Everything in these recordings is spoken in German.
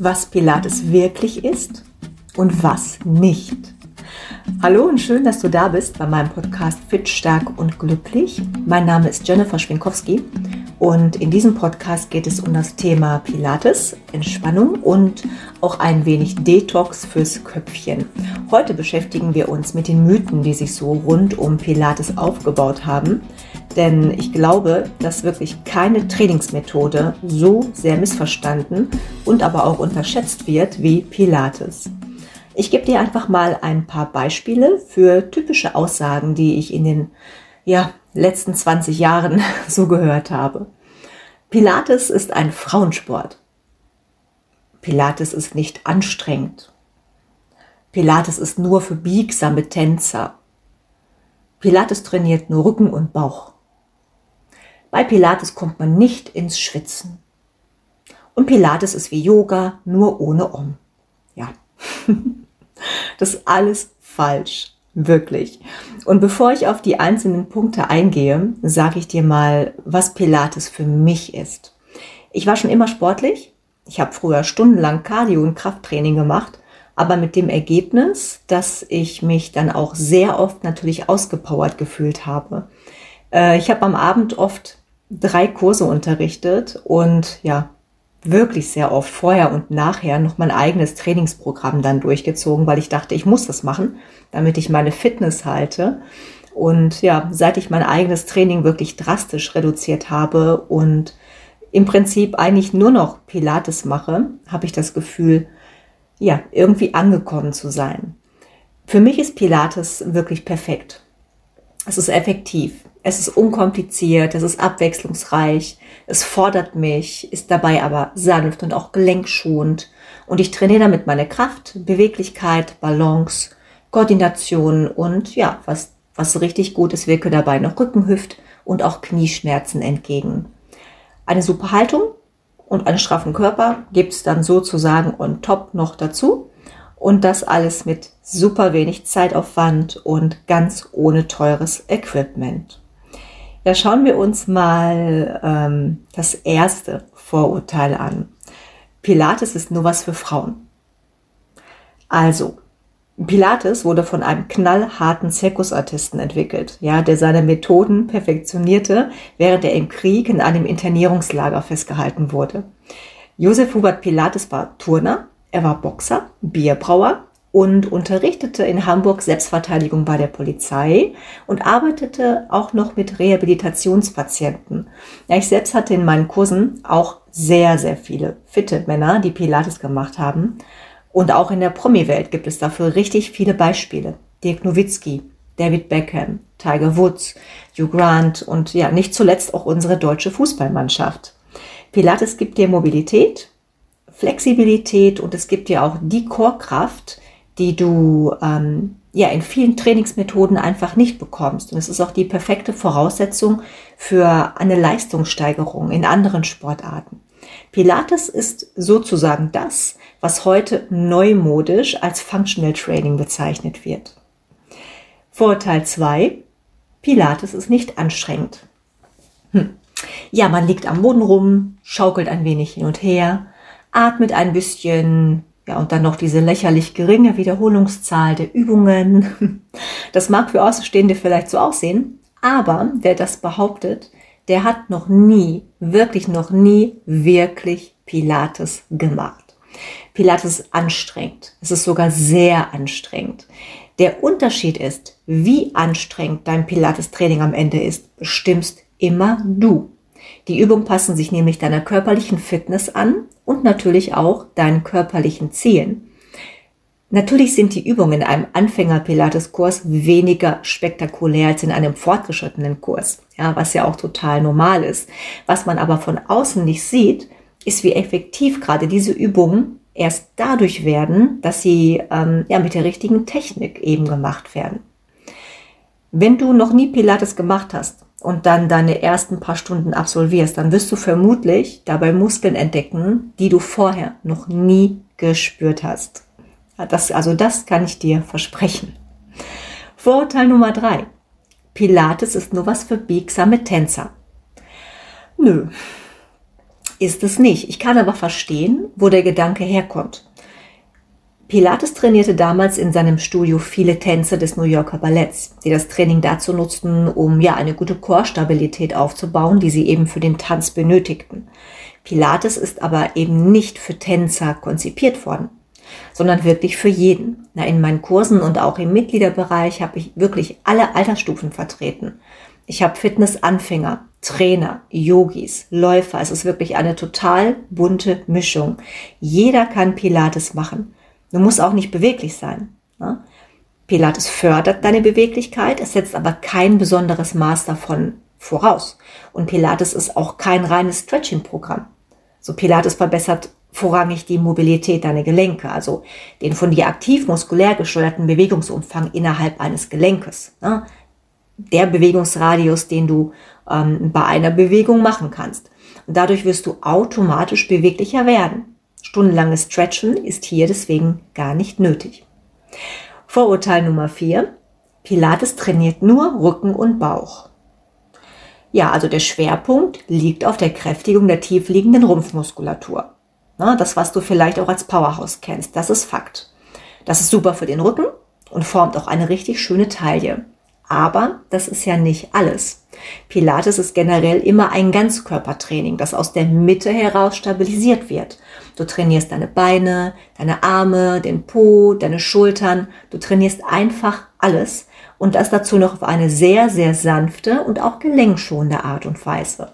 was Pilates wirklich ist und was nicht. Hallo und schön, dass du da bist bei meinem Podcast Fit, Stark und Glücklich. Mein Name ist Jennifer Schwinkowski und in diesem Podcast geht es um das Thema Pilates, Entspannung und auch ein wenig Detox fürs Köpfchen. Heute beschäftigen wir uns mit den Mythen, die sich so rund um Pilates aufgebaut haben. Denn ich glaube, dass wirklich keine Trainingsmethode so sehr missverstanden und aber auch unterschätzt wird wie Pilates. Ich gebe dir einfach mal ein paar Beispiele für typische Aussagen, die ich in den ja, letzten 20 Jahren so gehört habe. Pilates ist ein Frauensport. Pilates ist nicht anstrengend. Pilates ist nur für biegsame Tänzer. Pilates trainiert nur Rücken und Bauch. Bei Pilates kommt man nicht ins Schwitzen. Und Pilates ist wie Yoga, nur ohne Om. Ja, das ist alles falsch. Wirklich. Und bevor ich auf die einzelnen Punkte eingehe, sage ich dir mal, was Pilates für mich ist. Ich war schon immer sportlich. Ich habe früher stundenlang Cardio und Krafttraining gemacht, aber mit dem Ergebnis, dass ich mich dann auch sehr oft natürlich ausgepowert gefühlt habe. Äh, ich habe am Abend oft drei Kurse unterrichtet und ja, wirklich sehr oft vorher und nachher noch mein eigenes Trainingsprogramm dann durchgezogen, weil ich dachte, ich muss das machen, damit ich meine Fitness halte. Und ja, seit ich mein eigenes Training wirklich drastisch reduziert habe und im Prinzip eigentlich nur noch Pilates mache, habe ich das Gefühl, ja, irgendwie angekommen zu sein. Für mich ist Pilates wirklich perfekt. Es ist effektiv. Es ist unkompliziert, es ist abwechslungsreich, es fordert mich, ist dabei aber sanft und auch gelenkschonend. Und ich trainiere damit meine Kraft, Beweglichkeit, Balance, Koordination und ja, was, was richtig gut ist, wirke dabei noch Rücken, Hüft und auch Knieschmerzen entgegen. Eine super Haltung und einen straffen Körper gibt es dann sozusagen on top noch dazu. Und das alles mit super wenig Zeitaufwand und ganz ohne teures Equipment. Ja, schauen wir uns mal ähm, das erste Vorurteil an. Pilates ist nur was für Frauen. Also, Pilates wurde von einem knallharten Zirkusartisten entwickelt, ja, der seine Methoden perfektionierte, während er im Krieg in einem Internierungslager festgehalten wurde. Josef Hubert Pilates war Turner, er war Boxer, Bierbrauer und unterrichtete in Hamburg Selbstverteidigung bei der Polizei und arbeitete auch noch mit Rehabilitationspatienten. Ja, ich selbst hatte in meinen Kursen auch sehr, sehr viele fitte Männer, die Pilates gemacht haben. Und auch in der Promi-Welt gibt es dafür richtig viele Beispiele. Dirk Nowitzki, David Beckham, Tiger Woods, Hugh Grant und ja, nicht zuletzt auch unsere deutsche Fußballmannschaft. Pilates gibt dir Mobilität, Flexibilität und es gibt dir auch die Chorkraft, die du ähm, ja in vielen Trainingsmethoden einfach nicht bekommst. Und es ist auch die perfekte Voraussetzung für eine Leistungssteigerung in anderen Sportarten. Pilates ist sozusagen das, was heute neumodisch als Functional Training bezeichnet wird. Vorteil 2. Pilates ist nicht anstrengend. Hm. Ja, man liegt am Boden rum, schaukelt ein wenig hin und her, atmet ein bisschen, ja, und dann noch diese lächerlich geringe Wiederholungszahl der Übungen. Das mag für Außenstehende vielleicht so aussehen, aber wer das behauptet, der hat noch nie, wirklich noch nie wirklich Pilates gemacht. Pilates ist anstrengend. Es ist sogar sehr anstrengend. Der Unterschied ist, wie anstrengend dein Pilates-Training am Ende ist, bestimmst immer du. Die Übungen passen sich nämlich deiner körperlichen Fitness an und natürlich auch deinen körperlichen Zielen. Natürlich sind die Übungen in einem Anfänger-Pilates-Kurs weniger spektakulär als in einem fortgeschrittenen Kurs, ja, was ja auch total normal ist. Was man aber von außen nicht sieht, ist, wie effektiv gerade diese Übungen erst dadurch werden, dass sie ähm, ja, mit der richtigen Technik eben gemacht werden. Wenn du noch nie Pilates gemacht hast und dann deine ersten paar Stunden absolvierst, dann wirst du vermutlich dabei Muskeln entdecken, die du vorher noch nie gespürt hast. Das, also das kann ich dir versprechen. Vorurteil Nummer drei. Pilates ist nur was für biegsame Tänzer. Nö. ist es nicht. Ich kann aber verstehen, wo der Gedanke herkommt. Pilates trainierte damals in seinem Studio viele Tänzer des New Yorker Balletts, die das Training dazu nutzten, um ja eine gute Chorstabilität aufzubauen, die sie eben für den Tanz benötigten. Pilates ist aber eben nicht für Tänzer konzipiert worden, sondern wirklich für jeden. Na, in meinen Kursen und auch im Mitgliederbereich habe ich wirklich alle Altersstufen vertreten. Ich habe Fitnessanfänger, Trainer, Yogis, Läufer. Es ist wirklich eine total bunte Mischung. Jeder kann Pilates machen. Du musst auch nicht beweglich sein. Ne? Pilates fördert deine Beweglichkeit, es setzt aber kein besonderes Maß davon voraus. Und Pilates ist auch kein reines Stretching-Programm. So Pilates verbessert vorrangig die Mobilität deiner Gelenke, also den von dir aktiv muskulär gesteuerten Bewegungsumfang innerhalb eines Gelenkes. Ne? Der Bewegungsradius, den du ähm, bei einer Bewegung machen kannst. Und dadurch wirst du automatisch beweglicher werden. Stundenlanges Stretchen ist hier deswegen gar nicht nötig. Vorurteil Nummer 4. Pilates trainiert nur Rücken und Bauch. Ja, also der Schwerpunkt liegt auf der Kräftigung der tiefliegenden Rumpfmuskulatur. Na, das, was du vielleicht auch als Powerhouse kennst, das ist Fakt. Das ist super für den Rücken und formt auch eine richtig schöne Taille. Aber das ist ja nicht alles. Pilates ist generell immer ein Ganzkörpertraining, das aus der Mitte heraus stabilisiert wird. Du trainierst deine Beine, deine Arme, den Po, deine Schultern. Du trainierst einfach alles und das dazu noch auf eine sehr, sehr sanfte und auch gelenkschonende Art und Weise.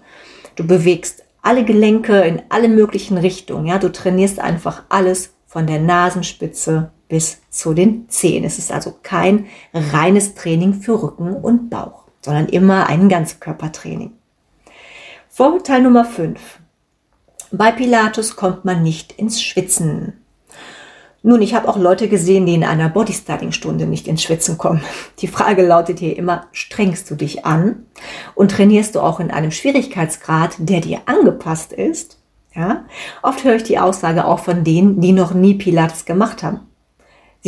Du bewegst alle Gelenke in alle möglichen Richtungen. Ja, du trainierst einfach alles von der Nasenspitze bis zu den Zehen. Es ist also kein reines Training für Rücken und Bauch, sondern immer ein Ganzkörpertraining. Vorurteil Nummer 5. Bei Pilatus kommt man nicht ins Schwitzen. Nun, ich habe auch Leute gesehen, die in einer Bodystyling-Stunde nicht ins Schwitzen kommen. Die Frage lautet hier immer, strengst du dich an und trainierst du auch in einem Schwierigkeitsgrad, der dir angepasst ist? Ja? Oft höre ich die Aussage auch von denen, die noch nie Pilates gemacht haben.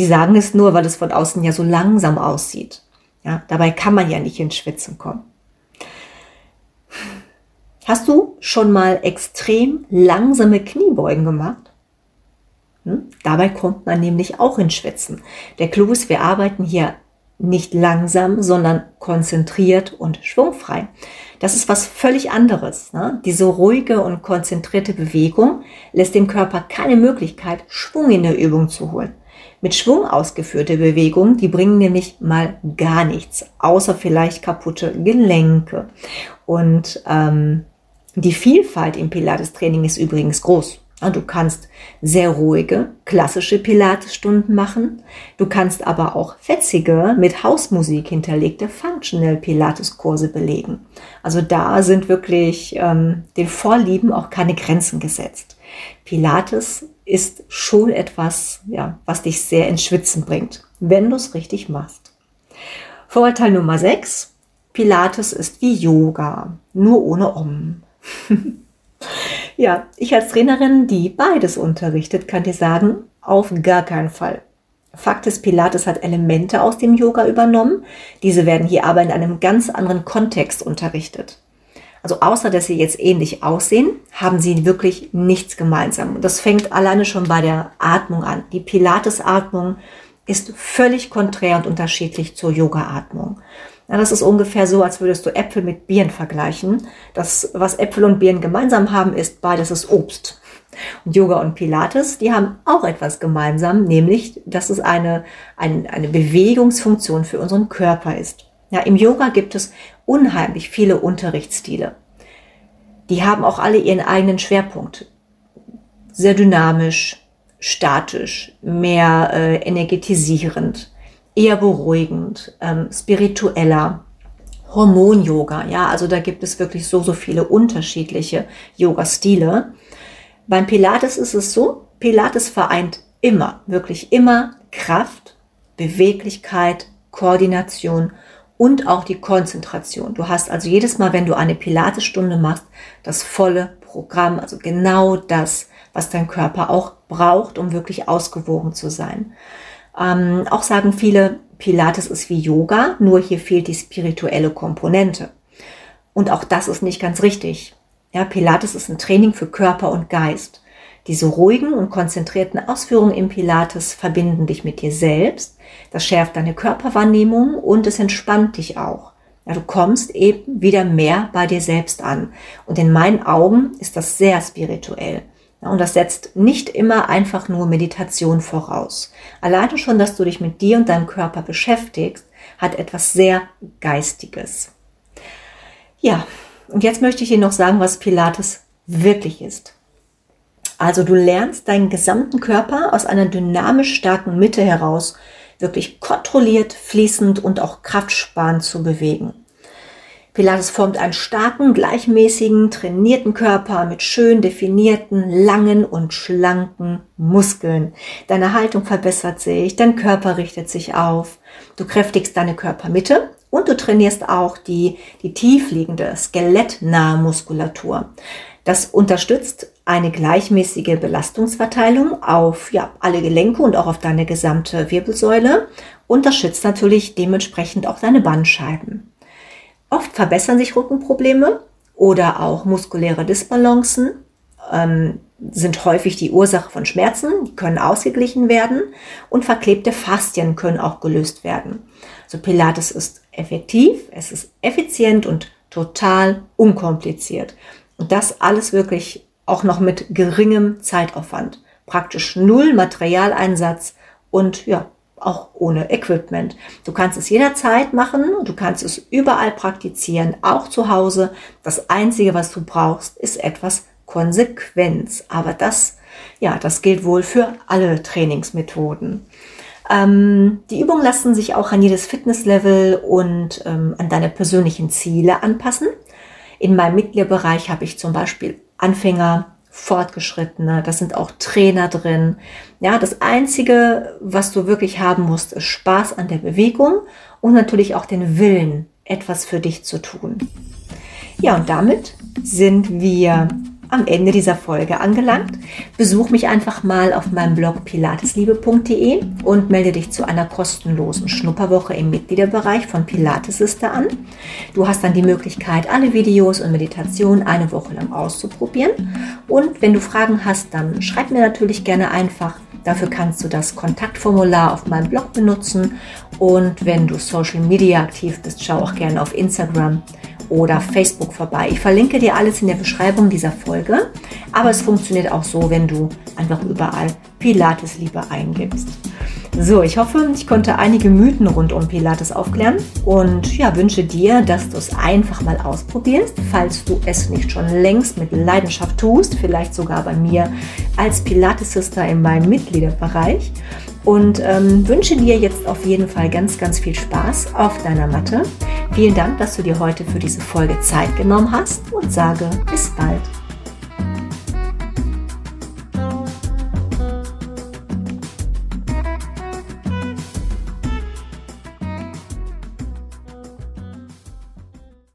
Sie sagen es nur, weil es von außen ja so langsam aussieht. Ja, dabei kann man ja nicht ins Schwitzen kommen. Hast du schon mal extrem langsame Kniebeugen gemacht? Hm? Dabei kommt man nämlich auch ins Schwitzen. Der Clou ist, wir arbeiten hier nicht langsam, sondern konzentriert und schwungfrei. Das ist was völlig anderes. Ne? Diese ruhige und konzentrierte Bewegung lässt dem Körper keine Möglichkeit, Schwung in der Übung zu holen. Mit Schwung ausgeführte Bewegungen, die bringen nämlich mal gar nichts, außer vielleicht kaputte Gelenke. Und ähm, die Vielfalt im Pilates-Training ist übrigens groß. Du kannst sehr ruhige, klassische Pilates-Stunden machen. Du kannst aber auch fetzige, mit Hausmusik hinterlegte Functional Pilates-Kurse belegen. Also da sind wirklich ähm, den Vorlieben auch keine Grenzen gesetzt. Pilates ist schon etwas, ja, was dich sehr ins Schwitzen bringt, wenn du es richtig machst. Vorurteil Nummer 6. Pilates ist wie Yoga, nur ohne Om. ja, ich als Trainerin, die beides unterrichtet, kann dir sagen, auf gar keinen Fall. Fakt ist, Pilates hat Elemente aus dem Yoga übernommen. Diese werden hier aber in einem ganz anderen Kontext unterrichtet. Also außer dass sie jetzt ähnlich aussehen, haben sie wirklich nichts gemeinsam. Und das fängt alleine schon bei der Atmung an. Die Pilates-Atmung ist völlig konträr und unterschiedlich zur Yoga-Atmung. Ja, das ist ungefähr so, als würdest du Äpfel mit Birnen vergleichen. Das, was Äpfel und Birnen gemeinsam haben, ist beides ist Obst. Und Yoga und Pilates, die haben auch etwas gemeinsam, nämlich, dass es eine, eine, eine Bewegungsfunktion für unseren Körper ist. Ja, im Yoga gibt es unheimlich viele Unterrichtsstile. Die haben auch alle ihren eigenen Schwerpunkt. Sehr dynamisch, statisch, mehr äh, energetisierend, eher beruhigend, ähm, spiritueller, Hormon-Yoga. Ja, also da gibt es wirklich so, so viele unterschiedliche Yoga-Stile. Beim Pilates ist es so, Pilates vereint immer, wirklich immer Kraft, Beweglichkeit, Koordination und auch die Konzentration. Du hast also jedes Mal, wenn du eine Pilatesstunde machst, das volle Programm, also genau das, was dein Körper auch braucht, um wirklich ausgewogen zu sein. Ähm, auch sagen viele, Pilates ist wie Yoga, nur hier fehlt die spirituelle Komponente. Und auch das ist nicht ganz richtig. Ja, Pilates ist ein Training für Körper und Geist. Diese ruhigen und konzentrierten Ausführungen im Pilates verbinden dich mit dir selbst. Das schärft deine Körperwahrnehmung und es entspannt dich auch. Ja, du kommst eben wieder mehr bei dir selbst an. Und in meinen Augen ist das sehr spirituell. Ja, und das setzt nicht immer einfach nur Meditation voraus. Alleine schon, dass du dich mit dir und deinem Körper beschäftigst, hat etwas sehr Geistiges. Ja, und jetzt möchte ich dir noch sagen, was Pilates wirklich ist. Also du lernst deinen gesamten Körper aus einer dynamisch starken Mitte heraus wirklich kontrolliert, fließend und auch kraftsparend zu bewegen. Pilates formt einen starken, gleichmäßigen, trainierten Körper mit schön definierten, langen und schlanken Muskeln. Deine Haltung verbessert sich, dein Körper richtet sich auf, du kräftigst deine Körpermitte und du trainierst auch die, die tiefliegende, skelettnahe Muskulatur. Das unterstützt eine gleichmäßige Belastungsverteilung auf ja, alle Gelenke und auch auf deine gesamte Wirbelsäule und das schützt natürlich dementsprechend auch deine Bandscheiben. Oft verbessern sich Rückenprobleme oder auch muskuläre Disbalancen, ähm, sind häufig die Ursache von Schmerzen, die können ausgeglichen werden und verklebte Faszien können auch gelöst werden. So Pilates ist effektiv, es ist effizient und total unkompliziert. Und das alles wirklich auch noch mit geringem Zeitaufwand. Praktisch null Materialeinsatz und ja, auch ohne Equipment. Du kannst es jederzeit machen, du kannst es überall praktizieren, auch zu Hause. Das Einzige, was du brauchst, ist etwas Konsequenz. Aber das, ja, das gilt wohl für alle Trainingsmethoden. Ähm, die Übungen lassen sich auch an jedes Fitnesslevel und ähm, an deine persönlichen Ziele anpassen. In meinem Mitgliederbereich habe ich zum Beispiel Anfänger, Fortgeschrittene, das sind auch Trainer drin. Ja, das Einzige, was du wirklich haben musst, ist Spaß an der Bewegung und natürlich auch den Willen, etwas für dich zu tun. Ja, und damit sind wir am Ende dieser Folge angelangt. Besuch mich einfach mal auf meinem Blog pilatesliebe.de und melde dich zu einer kostenlosen Schnupperwoche im Mitgliederbereich von Pilates Sister an. Du hast dann die Möglichkeit, alle Videos und Meditationen eine Woche lang auszuprobieren. Und wenn du Fragen hast, dann schreib mir natürlich gerne einfach. Dafür kannst du das Kontaktformular auf meinem Blog benutzen. Und wenn du Social Media aktiv bist, schau auch gerne auf Instagram oder Facebook vorbei. Ich verlinke dir alles in der Beschreibung dieser Folge, aber es funktioniert auch so, wenn du einfach überall Pilates Liebe eingibst. So, ich hoffe, ich konnte einige Mythen rund um Pilates aufklären und ja, wünsche dir, dass du es einfach mal ausprobierst, falls du es nicht schon längst mit Leidenschaft tust, vielleicht sogar bei mir als Pilates-Sister in meinem Mitgliederbereich und ähm, wünsche dir jetzt auf jeden Fall ganz, ganz viel Spaß auf deiner Matte. Vielen Dank, dass du dir heute für diese Folge Zeit genommen hast und sage bis bald.